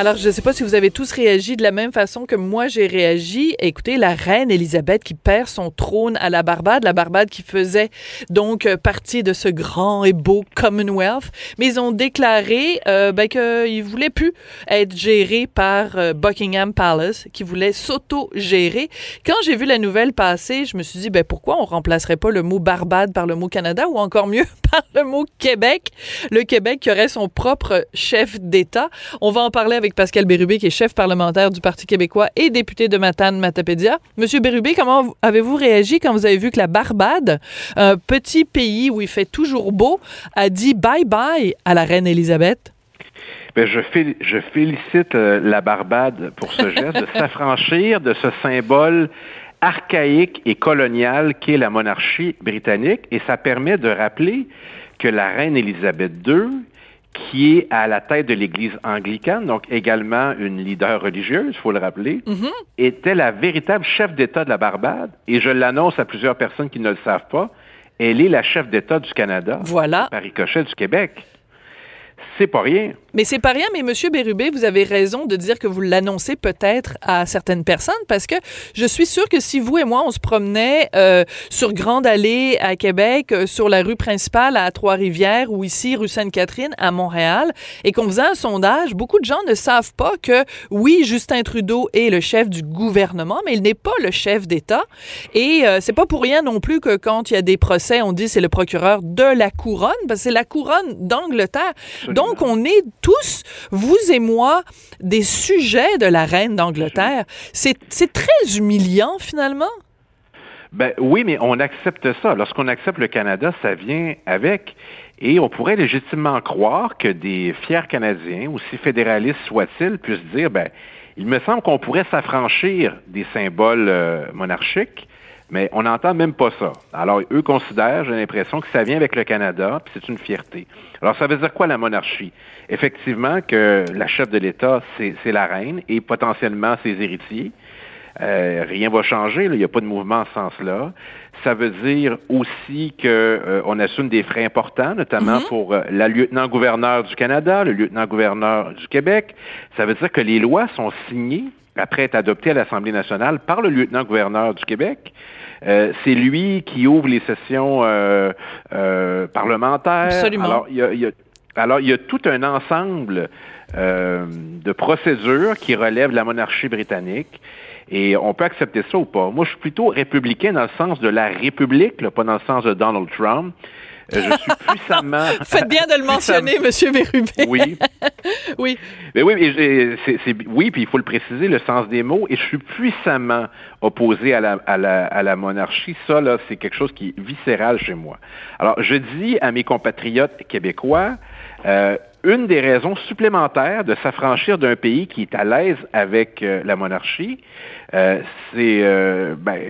Alors, je ne sais pas si vous avez tous réagi de la même façon que moi j'ai réagi. Écoutez, la reine Elisabeth qui perd son trône à la Barbade, la Barbade qui faisait donc euh, partie de ce grand et beau Commonwealth, mais ils ont déclaré euh, ben, qu'ils ne voulaient plus être gérés par euh, Buckingham Palace, qu'ils voulaient s'auto-gérer. Quand j'ai vu la nouvelle passer, je me suis dit, ben, pourquoi on remplacerait pas le mot Barbade par le mot Canada ou encore mieux par le mot Québec? Le Québec qui aurait son propre chef d'État. On va en parler avec Pascal Bérubé, qui est chef parlementaire du Parti québécois et député de Matane Matapédia. Monsieur Bérubé, comment avez-vous réagi quand vous avez vu que la Barbade, un petit pays où il fait toujours beau, a dit bye-bye à la reine Élisabeth? Bien, je, je, félicite euh, la Barbade pour ce geste de s'affranchir de ce symbole archaïque et colonial qu'est la monarchie britannique et ça permet de rappeler que la reine Élisabeth II qui est à la tête de l'Église anglicane, donc également une leader religieuse, il faut le rappeler, Mhm. était la véritable chef d'État de la Barbade, et je l'annonce à plusieurs personnes qui ne le savent pas, elle est la chef d'État du Canada, Voilà. par ricochet du Québec. C'est pas rien. Mais c'est pas rien, mais Monsieur Bérubé, vous avez raison de dire que vous l'annoncez peut-être à certaines personnes parce que je suis sûre que si vous et moi, on se promenait euh, sur Grande Allée à Québec, euh, sur la rue principale à Trois-Rivières ou ici, rue Sainte-Catherine à Montréal, et qu'on faisait un sondage, beaucoup de gens ne savent pas que, oui, Justin Trudeau est le chef du gouvernement, mais il n'est pas le chef d'État. Et euh, c'est pas pour rien non plus que quand il y a des procès, on dit c'est le procureur de la couronne, parce que c'est la couronne d'Angleterre. Donc, on est tous, vous et moi, des sujets de la reine d'Angleterre. C'est très humiliant, finalement. Ben oui, mais on accepte ça. Lorsqu'on accepte le Canada, ça vient avec. Et on pourrait légitimement croire que des fiers Canadiens, aussi fédéralistes soient-ils, puissent dire, ben, il me semble qu'on pourrait s'affranchir des symboles euh, monarchiques, mais on n'entend même pas ça. Alors, eux considèrent, j'ai l'impression, que ça vient avec le Canada, puis c'est une fierté. Alors, ça veut dire quoi la monarchie? Effectivement, que la chef de l'État, c'est la reine et potentiellement ses héritiers. Euh, rien va changer, il n'y a pas de mouvement en ce sens-là. Ça veut dire aussi que euh, on assume des frais importants, notamment pour euh, la lieutenant-gouverneur du Canada, le lieutenant-gouverneur du Québec. Ça veut dire que les lois sont signées après être adoptées à l'Assemblée nationale par le lieutenant-gouverneur du Québec. Euh, c'est lui qui ouvre les sessions euh, euh, parlementaires. Absolument. Alors, il y a, y a- alors, il y a tout un ensemble euh, de procédures qui relèvent de la monarchie britannique. Et on peut accepter ça ou pas. Moi, je suis plutôt républicain dans le sens de la République, là, pas dans le sens de Donald Trump. Euh, je suis puissamment... Faites bien de le mentionner, Monsieur Bérubé. Oui. Oui. Mais oui, mais oui, puis il faut le préciser, le sens des mots. Et je suis puissamment opposé à la, à la, à la monarchie. Ça, là, c'est quelque chose qui est viscéral chez moi. Alors, je dis à mes compatriotes québécois, euh, une des raisons supplémentaires de s'affranchir d'un pays qui est à l'aise avec euh, la monarchie, euh, c'est euh, ben,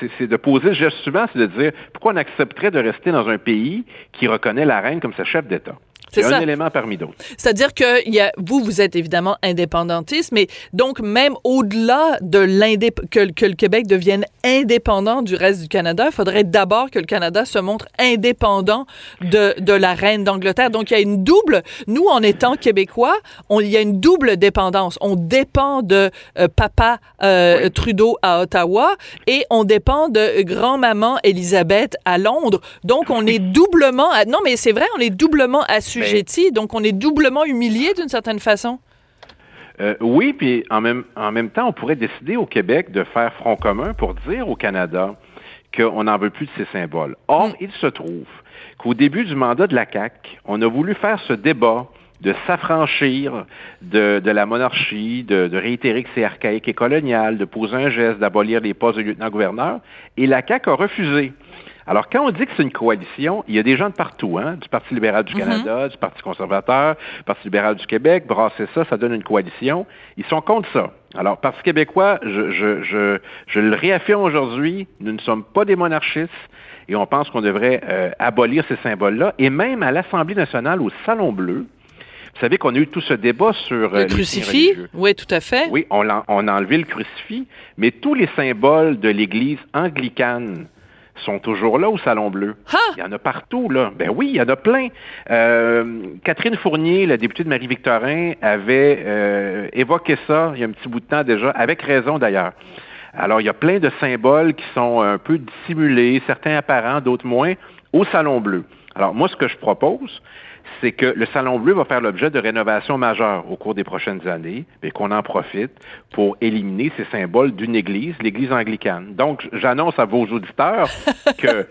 c'est- c'est de poser le geste suivant, c'est de dire pourquoi on accepterait de rester dans un pays qui reconnaît la reine comme sa chef d'État? C'est ça. un élément parmi d'autres. C'est-à-dire que y a, vous, vous êtes évidemment indépendantiste, mais donc même au-delà de l'indép que, que le Québec devienne indépendant du reste du Canada, il faudrait d'abord que le Canada se montre indépendant de, de la reine d'Angleterre. Donc il y a une double, nous en étant québécois, il y a une double dépendance. On dépend de euh, papa euh, Trudeau à Ottawa et on dépend de grand-maman Elisabeth à Londres. Donc on est doublement, à- non mais c'est vrai, on est doublement assujetti, donc on est doublement humilié d'une certaine façon. Euh, oui, puis en même, en même temps, on pourrait décider au Québec de faire front commun pour dire au Canada qu'on n'en veut plus de ces symboles. Or, il se trouve qu'au début du mandat de la CAQ, on a voulu faire ce débat de s'affranchir de, de la monarchie, de, de réitérer que c'est archaïque et colonial, de poser un geste, d'abolir les postes de lieutenant-gouverneur, et la CAQ a refusé. Alors, quand on dit que c'est une coalition, il y a des gens de partout, hein, du Parti libéral du Canada, du Parti conservateur, du Parti libéral du Québec, brasser ça, ça donne une coalition. Ils sont contre ça. Alors, Parti québécois, je, je, je, je le réaffirme aujourd'hui, nous ne sommes pas des monarchistes et on pense qu'on devrait euh, abolir ces symboles-là. Et même à l'Assemblée nationale, au Salon Bleu, vous savez qu'on a eu tout ce débat sur le crucifix? Oui, tout à fait. Oui, on a, on a enlevé le crucifix, mais tous les symboles de l'Église anglicane sont toujours là au Salon Bleu. Il y en a partout, là. Ben oui, il y en a plein. Euh, Catherine Fournier, la députée de Marie-Victorin, avait euh, évoqué ça il y a un petit bout de temps déjà, avec raison d'ailleurs. Alors, il y a plein de symboles qui sont un peu dissimulés, certains apparents, d'autres moins, au Salon Bleu. Alors, moi, ce que je propose, c'est que le Salon Bleu va faire l'objet de rénovations majeures au cours des prochaines années et qu'on en profite pour éliminer ces symboles d'une église, l'église anglicane. Donc, j'annonce à vos auditeurs que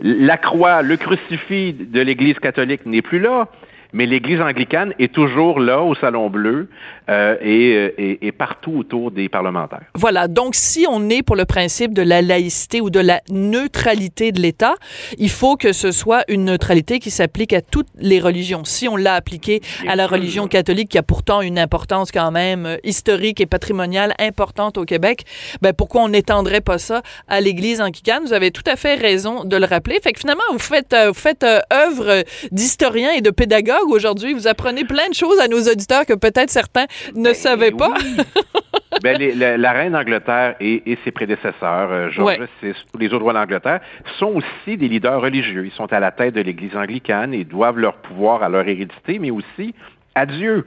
la croix, le crucifix de l'église catholique n'est plus là, mais l'Église anglicane est toujours là au Salon Bleu euh, et, et, et, partout autour des parlementaires. Voilà. Donc, si on est pour le principe de la laïcité ou de la neutralité de l'État, il faut que ce soit une neutralité qui s'applique à toutes les religions. Si on l'a appliqué à la religion catholique, qui a pourtant une importance quand même euh, historique et patrimoniale importante au Québec, ben pourquoi on n'étendrait pas ça à l'Église anglicane? Vous avez tout à fait raison de le rappeler. Fait que finalement, vous faites, euh, vous faites œuvre d'historien et de pédagogue aujourd'hui. Vous apprenez plein de choses à nos auditeurs que peut-être certains ne Ben, savaient pas. ben, les, la, la, reine d'Angleterre et, et, ses prédécesseurs, euh, George Ouais. VI, tous les autres rois d'Angleterre, sont aussi des leaders religieux. Ils sont à la tête de l'Église anglicane et doivent leur pouvoir à leur hérédité, mais aussi à Dieu.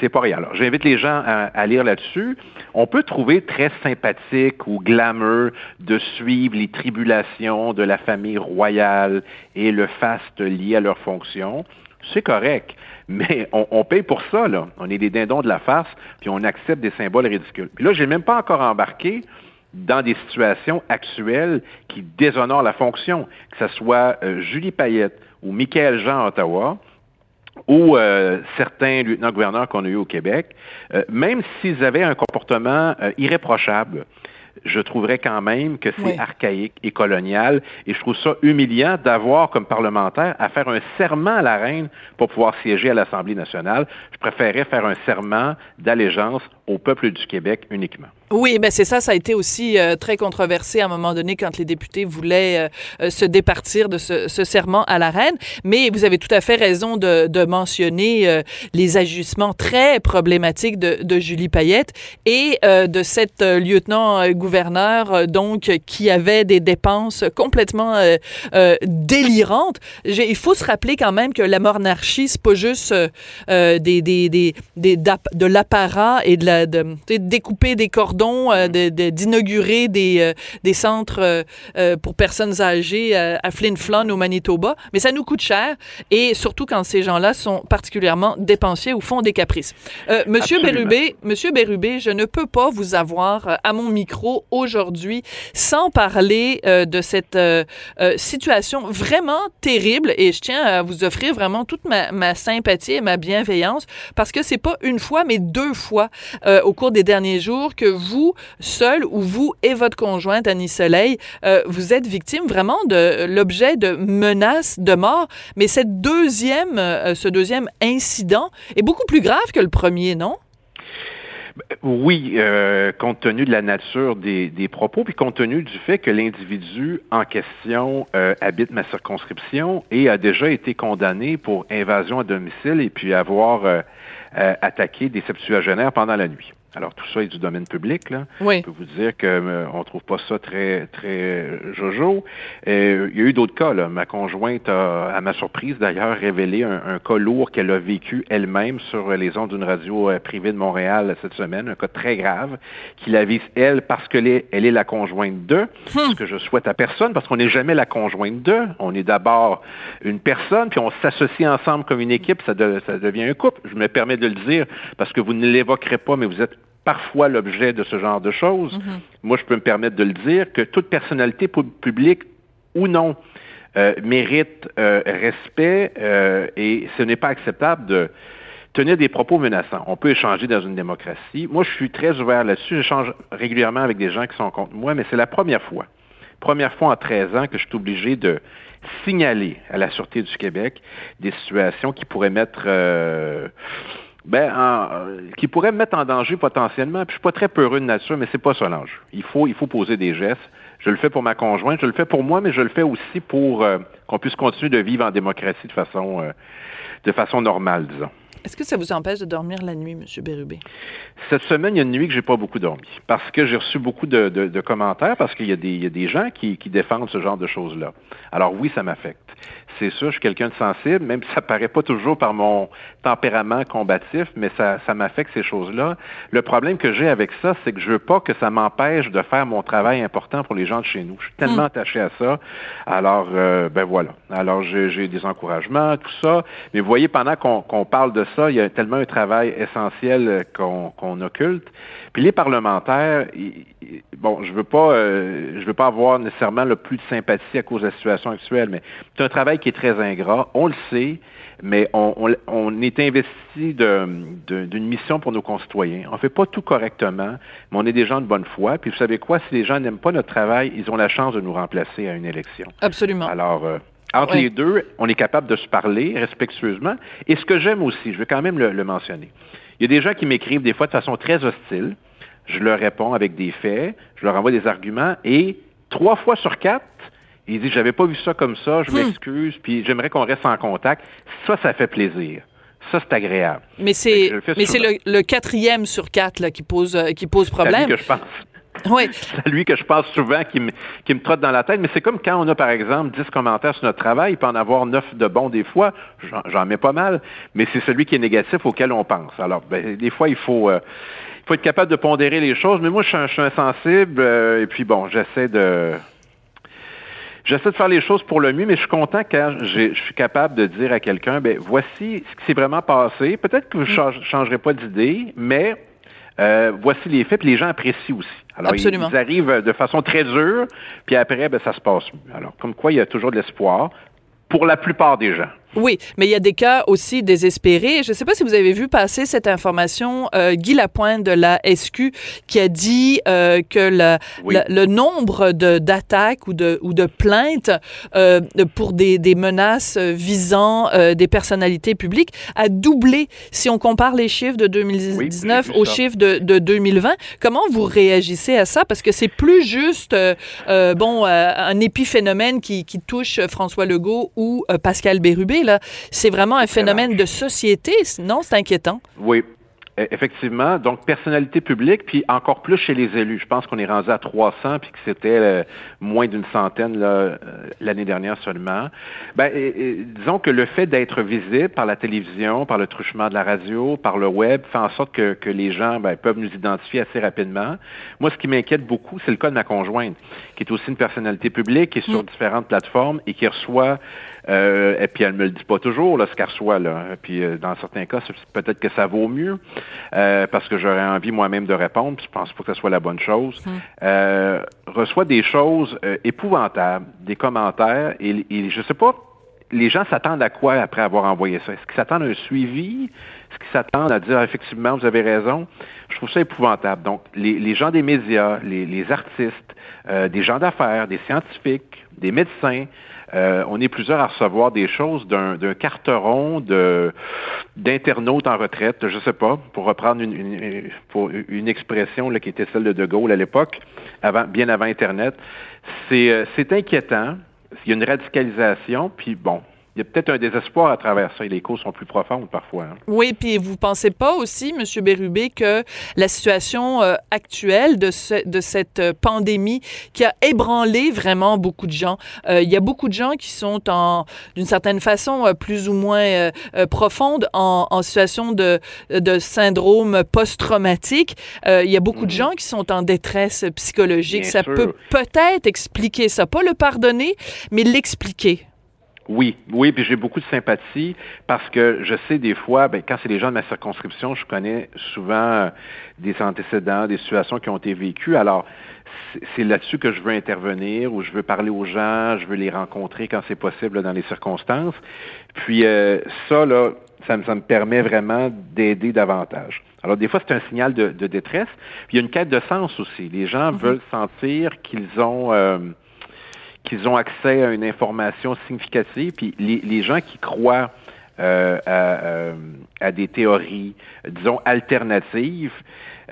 C'est pas rien. Alors, j'invite les gens à, à lire là-dessus. On peut trouver très sympathique ou glamour de suivre les tribulations de la famille royale et le faste lié à leur fonction. C'est correct. Mais on, on, paye pour ça, là. On est des dindons de la farce, puis on accepte des symboles ridicules. Puis là, j'ai même pas encore embarqué dans des situations actuelles qui déshonorent la fonction, que ce soit euh, Julie Payette ou Michael Jean à Ottawa, ou euh, certains lieutenants-gouverneurs qu'on a eu au Québec, euh, même s'ils avaient un comportement irréprochable, je trouverais quand même que c'est Oui. archaïque et colonial. Et je trouve ça humiliant d'avoir comme parlementaire à faire un serment à la reine pour pouvoir siéger à l'Assemblée nationale. Je préférerais faire un serment d'allégeance au peuple du Québec uniquement. Oui, ben c'est ça, ça a été aussi euh, très controversé à un moment donné quand les députés voulaient euh, euh, se départir de ce, serment à la reine. Mais vous avez tout à fait raison de, mentionner les ajustements très problématiques de, Julie Payette et de cette lieutenant-gouverneur donc qui avait des dépenses complètement délirantes. Il faut se rappeler quand même que la monarchie c'est pas juste des de l'apparat et de la de, de découper des cordons euh, d'inaugurer de, des, euh, des centres euh, pour personnes âgées à Flin Flon au Manitoba, mais ça nous coûte cher et surtout quand ces gens-là sont particulièrement dépensiers ou font des caprices. Monsieur. Bérubé, Monsieur Bérubé, je ne peux pas vous avoir à mon micro aujourd'hui sans parler de cette situation vraiment terrible et je tiens à vous offrir vraiment toute ma, ma sympathie et ma bienveillance parce que c'est pas une fois mais deux fois euh, au cours des derniers jours que vous, seul ou vous et votre conjointe Annie Soleil, euh, vous êtes victime vraiment de l'objet de menaces de mort. Mais cette deuxième, euh, ce deuxième incident est beaucoup plus grave que le premier, non? Oui, euh, compte tenu de la nature des, des, propos, puis compte tenu du fait que l'individu en question habite ma circonscription et a déjà été condamné pour invasion à domicile et puis avoir attaqué des septuagénaires pendant la nuit. Alors tout ça est du domaine public. Là. Oui. Je peux vous dire que euh, on trouve pas ça très très jojo. Euh, il y a eu d'autres cas. Là. Ma conjointe a, à ma surprise d'ailleurs, révélé un, un, cas lourd qu'elle a vécu elle-même sur les ondes d'une radio euh, privée de Montréal cette semaine, un cas très grave qui la vise elle parce qu'elle est, elle est la conjointe de. Hmm. Ce que je souhaite à personne, parce qu'on n'est jamais la conjointe de. On est d'abord une personne, puis on s'associe ensemble comme une équipe. Ça, de, ça devient un couple. Je me permets de le dire parce que vous ne l'évoquerez pas, mais vous êtes parfois l'objet de ce genre de choses. Mm -hmm. Moi, je peux me permettre de le dire que toute personnalité publique ou non euh, mérite euh, respect euh, et ce n'est pas acceptable de tenir des propos menaçants. On peut échanger dans une démocratie. Moi, je suis très ouvert là-dessus. J'échange régulièrement avec des gens qui sont contre moi, mais c'est la première fois première fois en 13 ans que je suis obligé de signaler à la Sûreté du Québec des situations qui pourraient mettre... Euh, ben, qui pourraient me mettre en danger potentiellement. Puis je suis pas très peureux de nature, mais c'est pas ça l'enjeu. Il faut, il faut poser des gestes. Je le fais pour ma conjointe, je le fais pour moi, mais je le fais aussi pour euh, qu'on puisse continuer de vivre en démocratie de façon, euh, de façon normale, disons. Est-ce que ça vous empêche de dormir la nuit, M. Bérubé? Cette semaine, il y a une nuit que j'ai pas beaucoup dormi parce que j'ai reçu beaucoup de, commentaires parce qu'il y, y, a des gens qui, qui défendent ce genre de choses-là. Alors oui, ça m'affecte c'est sûr, je suis quelqu'un de sensible, même si ça paraît pas toujours par mon tempérament combatif, mais ça, ça m'affecte ces choses-là. Le problème que j'ai avec ça, c'est que je veux pas que ça m'empêche de faire mon travail important pour les gens de chez nous. Je suis tellement hmm. attaché à ça. Alors, euh, ben voilà. Alors, j'ai des encouragements, tout ça. Mais vous voyez, pendant qu'on parle de ça, il y a tellement un travail essentiel qu'on occulte. Puis les parlementaires, bon, je veux pas, euh, je veux pas avoir nécessairement le plus de sympathie à cause de la situation actuelle, mais c'est un travail qui est très ingrat. On le sait, mais on, on, est investi d'une mission pour nos concitoyens. On fait pas tout correctement, mais on est des gens de bonne foi. Puis vous savez quoi, si les gens n'aiment pas notre travail, ils ont la chance de nous remplacer à une élection. Absolument. Alors. Euh, entre les deux, on est capable de se parler respectueusement. Et ce que j'aime aussi, je veux quand même le mentionner, il y a des gens qui m'écrivent des fois de façon très hostile. Je leur réponds avec des faits, je leur envoie des arguments et trois fois sur quatre, ils disent j'avais pas vu ça comme ça, je hmm. m'excuse, puis j'aimerais qu'on reste en contact. Ça, ça fait plaisir. Ça, c'est agréable. Mais c'est mais c'est le, quatrième sur quatre là, qui pose euh, qui pose problème. que je pense. Oui. C'est lui que je pense souvent qui me, qui me trotte dans la tête. Mais c'est comme quand on a, par exemple, 10 commentaires sur notre travail, il peut en avoir 9 de bons des fois. J'en mets pas mal. Mais c'est celui qui est négatif auquel on pense. Alors, ben, des fois, il faut, euh, il faut être capable de pondérer les choses. Mais moi, je suis, un, je suis insensible. Euh, et puis, bon, j'essaie de... J'essaie de faire les choses pour le mieux, mais je suis content quand je suis capable de dire à quelqu'un, ben voici ce qui s'est vraiment passé. Peut-être que ne mm. changerai pas d'idée, mais euh, voici les faits, puis les gens apprécient aussi. Alors, Ils, arrivent de façon très dure, puis après, ben, ça se passe mieux. Alors, comme quoi, il y a toujours de l'espoir pour la plupart des gens. Oui, mais il y a des cas aussi désespérés. Je ne sais pas si vous avez vu passer cette information, euh, Guy Lapointe de la SQ qui a dit euh, que le nombre d'attaques ou de, ou de plaintes euh, pour des, des, menaces visant euh, des personnalités publiques a doublé si on compare les chiffres de 2019 aux chiffres de, de, 2020. Comment vous réagissez à ça? Parce que c'est plus juste, euh, bon, un épiphénomène qui, qui touche François Legault ou Pascal Bérubé c'est vraiment un phénomène de société. Non, c'est inquiétant. Oui, E, effectivement. Donc, personnalité publique, puis encore plus chez les élus. Je pense qu'on est rendu à 300, puis que c'était euh, moins d'une centaine euh, l'année dernière seulement. Ben, disons que le fait d'être visible par la télévision, par le truchement de la radio, par le web, fait en sorte que, que les gens ben, peuvent nous identifier assez rapidement. Moi, ce qui m'inquiète beaucoup, c'est le cas de ma conjointe, qui est aussi une personnalité publique, qui est sur mm. différentes plateformes et qui reçoit euh, et puis elle me le dit pas toujours, là, ce qu'elle reçoit. Là. Et puis euh, dans certains cas, peut-être que ça vaut mieux, euh, parce que j'aurais envie moi-même de répondre, puis je pense pas que ce soit la bonne chose. Hum. reçoit des choses épouvantables, des commentaires, et, et je sais pas, les gens s'attendent à quoi après avoir envoyé ça? Est-ce qu'ils s'attendent à un suivi? Est-ce qu'ils s'attendent à dire ah, effectivement, vous avez raison? Je trouve ça épouvantable. Donc, les, gens des médias, les, artistes, des gens d'affaires, des scientifiques, des médecins, euh, on est plusieurs à recevoir des choses d'un carteron d'internautes en retraite, je sais pas, pour reprendre une, expression qui était celle de De Gaulle à l'époque, avant, bien avant Internet. C'est euh, inquiétant. Il y a une radicalisation, puis bon, il y a peut-être un désespoir à travers ça et les causes sont plus profondes parfois. Hein. Oui, puis vous pensez pas aussi, M. Bérubé, que la situation euh, actuelle de, de cette euh, pandémie qui a ébranlé vraiment beaucoup de gens, euh, il y a beaucoup de gens qui sont en, d'une certaine façon, plus ou moins profonde en, en, situation de, de syndrome post-traumatique. il y a beaucoup de mhm. gens qui sont en détresse psychologique. ça peut peut-être expliquer ça, pas le pardonner, mais l'expliquer. Oui, oui, puis j'ai beaucoup de sympathie parce que je sais des fois, ben, quand c'est les gens de ma circonscription, je connais souvent euh, des antécédents, des situations qui ont été vécues. Alors, c'est là-dessus que je veux intervenir, ou je veux parler aux gens, je veux les rencontrer quand c'est possible dans les circonstances. Puis euh, ça, là, ça me, ça me permet vraiment d'aider davantage. Alors, des fois, c'est un signal de, détresse. Puis il y a une quête de sens aussi. Les gens mm-hmm. veulent sentir qu'ils ont... Euh, qu'ils ont accès à une information significative, puis les, les gens qui croient euh, à, euh, à, des théories, disons, alternatives,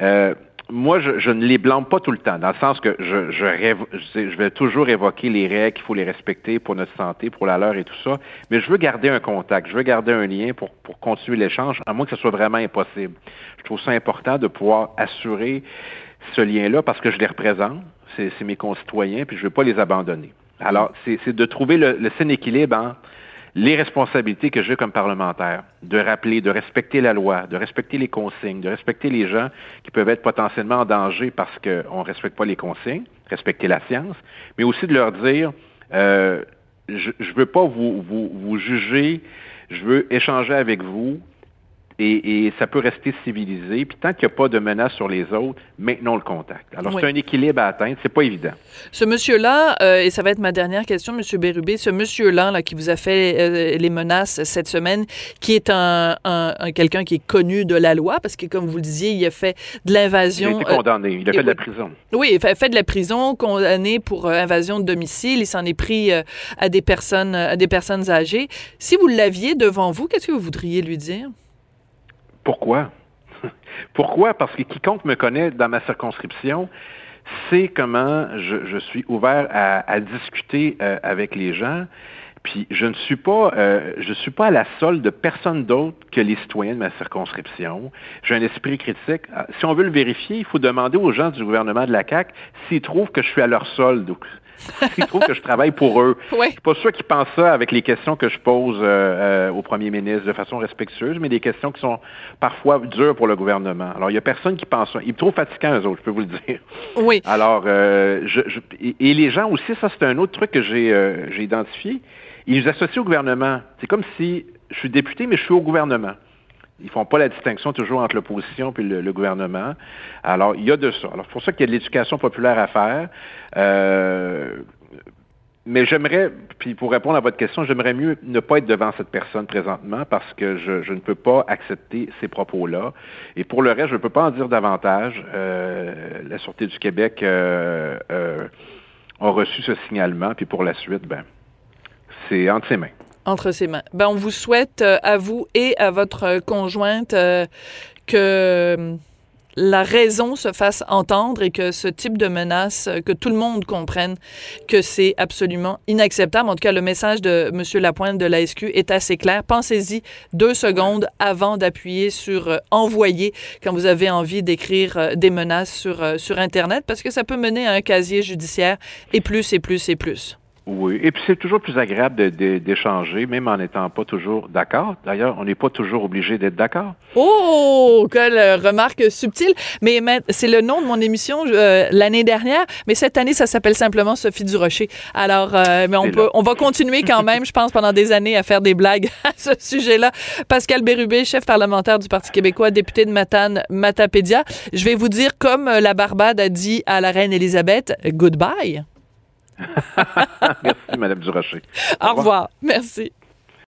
euh, moi, je, je, ne les blâme pas tout le temps, dans le sens que je, je, rêve, je, vais toujours évoquer les règles, qu'il faut les respecter pour notre santé, pour la leur et tout ça, mais je veux garder un contact, je veux garder un lien pour, pour continuer l'échange, à moins que ce soit vraiment impossible. Je trouve ça important de pouvoir assurer ce lien-là parce que je les représente, c'est mes concitoyens, puis je ne veux pas les abandonner. Alors, c'est de trouver le, le sain équilibre entre les responsabilités que j'ai comme parlementaire, de rappeler, de respecter la loi, de respecter les consignes, de respecter les gens qui peuvent être potentiellement en danger parce qu'on ne respecte pas les consignes, respecter la science, mais aussi de leur dire, euh, je ne veux pas vous, vous, vous juger, je veux échanger avec vous, et, et, ça peut rester civilisé. Puis tant qu'il n'y a pas de menace sur les autres, maintenons le contact. Alors, oui. c'est un équilibre à atteindre. C'est pas évident. Ce monsieur-là, euh, et ça va être ma dernière question, Monsieur Bérubé, ce monsieur-là là, qui vous a fait euh, les menaces cette semaine, qui est un, un, un quelqu'un qui est connu de la loi, parce que, comme vous le disiez, il a fait de l'invasion. Il a été condamné. Euh, il a fait de la prison. Oui, il a fait de la prison, condamné pour euh, invasion de domicile. Il s'en est pris euh, à des personnes, à des personnes âgées. Si vous l'aviez devant vous, qu'est-ce que vous voudriez lui dire? Pourquoi? Pourquoi? Parce que quiconque me connaît dans ma circonscription sait comment je, suis ouvert à, discuter euh, avec les gens. Puis je ne suis pas, euh, je suis pas à la solde de personne d'autre que les citoyens de ma circonscription. J'ai un esprit critique. Si on veut le vérifier, il faut demander aux gens du gouvernement de la CAC s'ils trouvent que je suis à leur solde. S'ils trouvent que je travaille pour eux. Oui. Je suis pas sûr qu'ils pensent ça avec les questions que je pose euh, euh, au premier ministre de façon respectueuse, mais des questions qui sont parfois dures pour le gouvernement. Alors, il y a personne qui pense ça. Ils me trouvent fatigant, eux autres, je peux vous le dire. Oui. Alors, euh, je, je, et les gens aussi, ça, c'est un autre truc que j'ai euh, j'ai identifié. Ils nous associent au gouvernement. C'est comme si je suis député, mais je suis au gouvernement. Ils font pas la distinction toujours entre l'opposition et le, gouvernement. Alors, il y a de ça. Alors, c'est pour ça qu'il y a de l'éducation populaire à faire. Euh, mais j'aimerais, puis pour répondre à votre question, j'aimerais mieux ne pas être devant cette personne présentement parce que je, je ne peux pas accepter ces propos-là. Et pour le reste, je ne peux pas en dire davantage. Euh, la Sûreté du Québec euh, a reçu ce signalement, puis pour la suite, ben, c'est entre ses mains entre ses mains. Ben, on vous souhaite euh, à vous et à votre conjointe euh, que la raison se fasse entendre et que ce type de menace, euh, que tout le monde comprenne que c'est absolument inacceptable. En tout cas, le message de M. Lapointe de la SQ est assez clair. Pensez-y deux secondes avant d'appuyer sur euh, envoyer quand vous avez envie d'écrire euh, des menaces sur, sur Internet parce que ça peut mener à un casier judiciaire et plus et plus et plus. Oui, et puis c'est toujours plus agréable d'échanger, même en n'étant pas toujours d'accord. D'ailleurs, on n'est pas toujours obligé d'être d'accord. Oh, quelle remarque subtile. Mais c'est le nom de mon émission euh, l'année dernière, mais cette année, ça s'appelle simplement Sophie Durocher. Alors, euh, mais on peut, on va continuer quand même, je pense, pendant des années à faire des blagues à ce sujet-là. Pascal Bérubé, chef parlementaire du Parti québécois, député de Matane, Matapédia. Je vais vous dire, comme la Barbade a dit à la reine Élisabeth, goodbye. Merci, Madame Durocher. Au revoir. Au revoir. Merci.